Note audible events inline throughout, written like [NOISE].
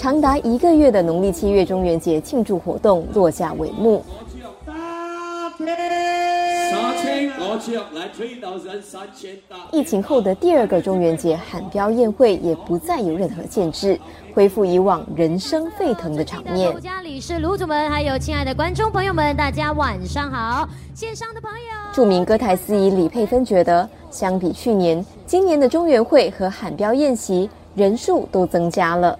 长达一个月的农历七月中元节庆祝活动落下帷幕。疫情后的第二个中元节喊标宴会也不再有任何限制，恢复以往人声沸腾的场面。国家里是卢主们，还有亲爱的观众朋友们，大家晚上好！线上的朋友，著名歌台司仪李佩芬觉得，相比去年，今年的中元会和喊标宴席人数都增加了。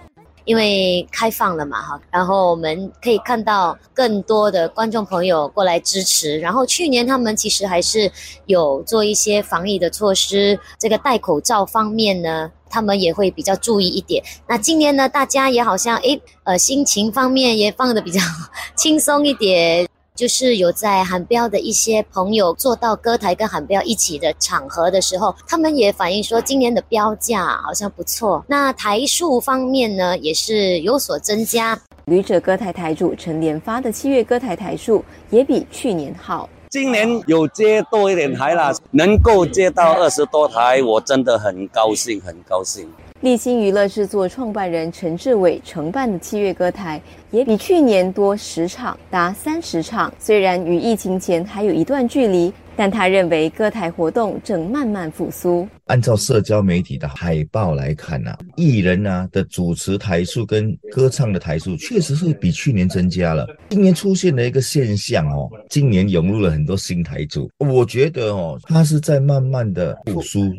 因为开放了嘛，哈，然后我们可以看到更多的观众朋友过来支持。然后去年他们其实还是有做一些防疫的措施，这个戴口罩方面呢，他们也会比较注意一点。那今年呢，大家也好像诶，呃，心情方面也放的比较 [LAUGHS] 轻松一点。就是有在韩标的一些朋友做到歌台跟韩标一起的场合的时候，他们也反映说今年的标价好像不错。那台数方面呢，也是有所增加。旅者歌台台主陈连发的七月歌台台数也比去年好。今年有接多一点台了，能够接到二十多台，我真的很高兴，很高兴。立新娱乐制作创办人陈志伟承办的七月歌台，也比去年多十场，达三十场。虽然与疫情前还有一段距离，但他认为歌台活动正慢慢复苏。按照社交媒体的海报来看呐，艺人呐的主持台数跟歌唱的台数，确实是比去年增加了。今年出现了一个现象哦，今年涌入了很多新台主，我觉得哦，他是在慢慢的复苏。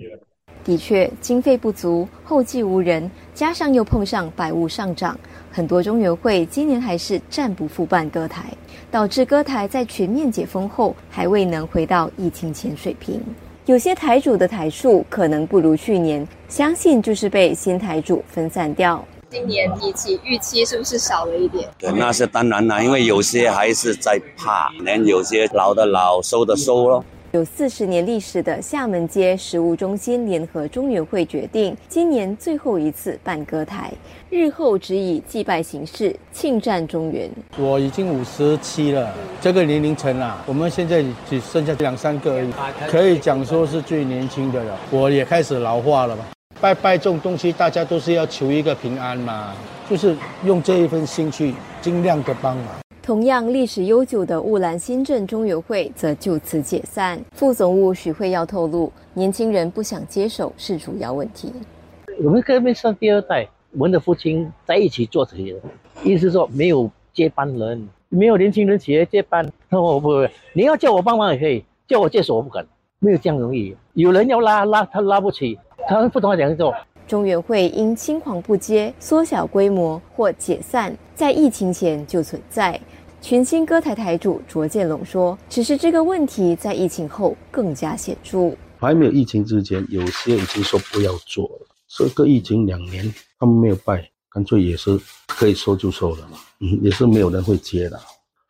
的确，经费不足，后继无人，加上又碰上百物上涨，很多中原会今年还是暂不复办歌台，导致歌台在全面解封后还未能回到疫情前水平。有些台主的台数可能不如去年，相信就是被新台主分散掉。今年比起预期是不是少了一点？对，那是当然啦，因为有些还是在怕，连有些老的老，收的收咯。有四十年历史的厦门街食物中心联合中原会决定，今年最后一次办歌台，日后只以祭拜形式庆战中原。我已经五十七了，这个年龄层啊，我们现在只剩下两三个而已，可以讲说是最年轻的了。我也开始老化了吧，拜拜这种东西，大家都是要求一个平安嘛，就是用这一份心去尽量的帮忙。同样历史悠久的雾兰新镇中友会则就此解散。副总务许慧耀透露，年轻人不想接手是主要问题。我们这边算第二代，我们的父亲在一起做这些，意思说没有接班人，没有年轻人企业接班。他说不不，你要叫我帮忙也可以，叫我接手我不敢，没有这样容易。有人要拉拉，他拉不起，他不同讲做。中原会因青黄不接、缩小规模或解散，在疫情前就存在。群星歌台台主卓建龙说：“只是这个问题在疫情后更加显著。还没有疫情之前，有些已经说不要做了。这个疫情两年，他们没有拜，干脆也是可以收就收了嘛。也是没有人会接的，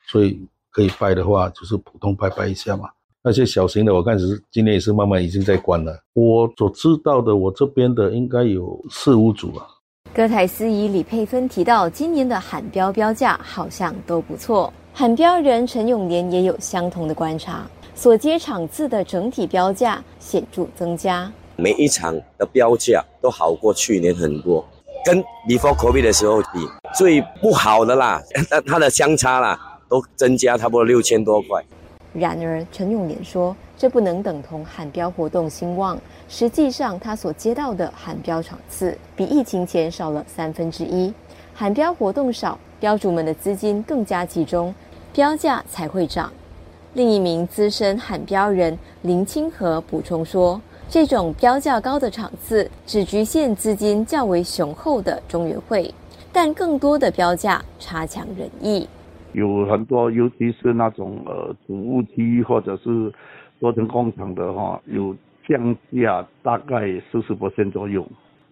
所以可以拜的话，就是普通拜拜一下嘛。”那些小型的，我看是今年也是慢慢已经在关了。我所知道的，我这边的应该有四五组了。歌台司仪李佩芬提到，今年的喊标标价好像都不错。喊标人陈永年也有相同的观察，所接场次的整体标价显著增加。每一场的标价都好过去年很多，跟 before COVID 的时候比，最不好的啦，它的相差啦都增加差不多六千多块。然而，陈永年说，这不能等同喊标活动兴旺。实际上，他所接到的喊标场次比疫情前少了三分之一。喊标活动少，标主们的资金更加集中，标价才会涨。另一名资深喊标人林清和补充说，这种标价高的场次只局限资金较为雄厚的中原会，但更多的标价差强人意。有很多，尤其是那种呃储物机或者是多层工厂的哈，有降价大概四十左右。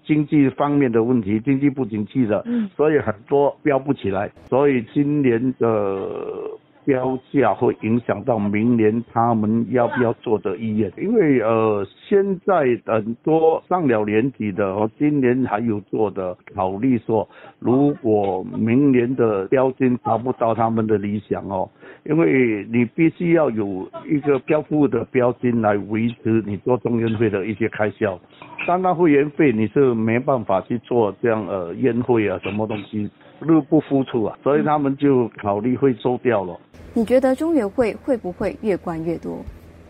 经济方面的问题，经济不景气的，所以很多标不起来，所以今年的。标价会影响到明年他们要不要做的意愿，因为呃现在很多上了年纪的哦，今年还有做的考虑说，如果明年的标金达不到他们的理想哦，因为你必须要有一个标付的标金来维持你做中央会的一些开销，单单会员费你是没办法去做这样呃宴会啊什么东西，入不敷出啊，所以他们就考虑会收掉了。你觉得中原会会不会越关越多？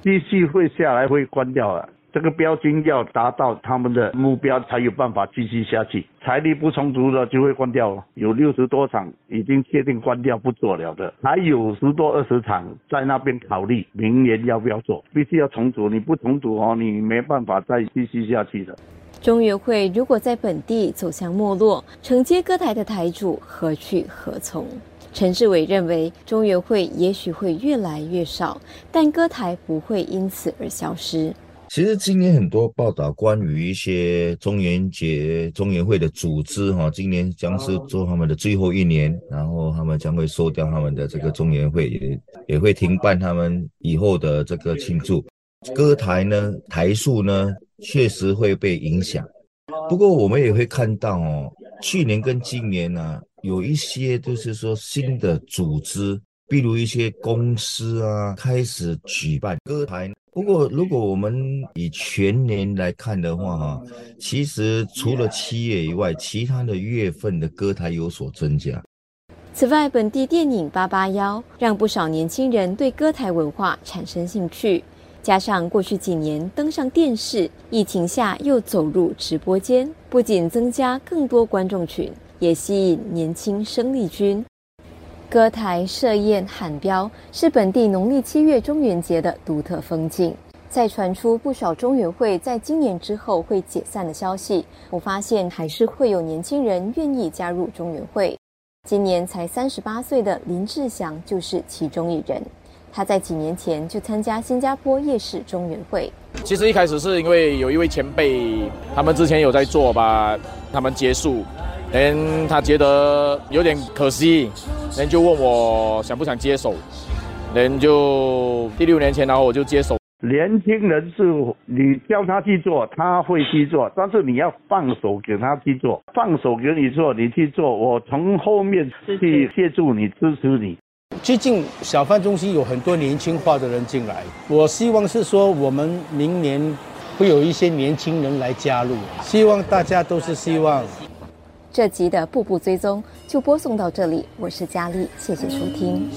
继续会下来会关掉了。这个标金要达到他们的目标，才有办法继续下去。财力不充足的就会关掉了。有六十多场已经确定关掉不做了的，还有十多二十场在那边考虑明年要不要做，必须要重组。你不重组哦，你没办法再继续下去的。中原会如果在本地走向没落，承接歌台的台主何去何从？陈志伟认为，中原会也许会越来越少，但歌台不会因此而消失。其实今年很多报道关于一些中元节、中元会的组织，哈，今年将是做他们的最后一年，然后他们将会收掉他们的这个中元会，也也会停办他们以后的这个庆祝。歌台呢，台数呢，确实会被影响。不过我们也会看到哦，去年跟今年呢，有一些就是说新的组织，比如一些公司啊，开始举办歌台。不过，如果我们以全年来看的话，哈，其实除了七月以外，其他的月份的歌台有所增加。此外，本地电影《八八幺》让不少年轻人对歌台文化产生兴趣，加上过去几年登上电视，疫情下又走入直播间，不仅增加更多观众群，也吸引年轻生力军。歌台设宴喊标是本地农历七月中元节的独特风景。在传出不少中原会在今年之后会解散的消息，我发现还是会有年轻人愿意加入中原会。今年才三十八岁的林志祥就是其中一人。他在几年前就参加新加坡夜市中原会。其实一开始是因为有一位前辈，他们之前有在做吧，他们结束。人他觉得有点可惜，人就问我想不想接手，人就第六年前，然后我就接手。年轻人是你叫他去做，他会去做，但是你要放手给他去做，放手给你做，你去做，我从后面去协助你，支持你。最近小贩中心有很多年轻化的人进来，我希望是说我们明年会有一些年轻人来加入，希望大家都是希望。这集的步步追踪就播送到这里，我是佳丽，谢谢收听。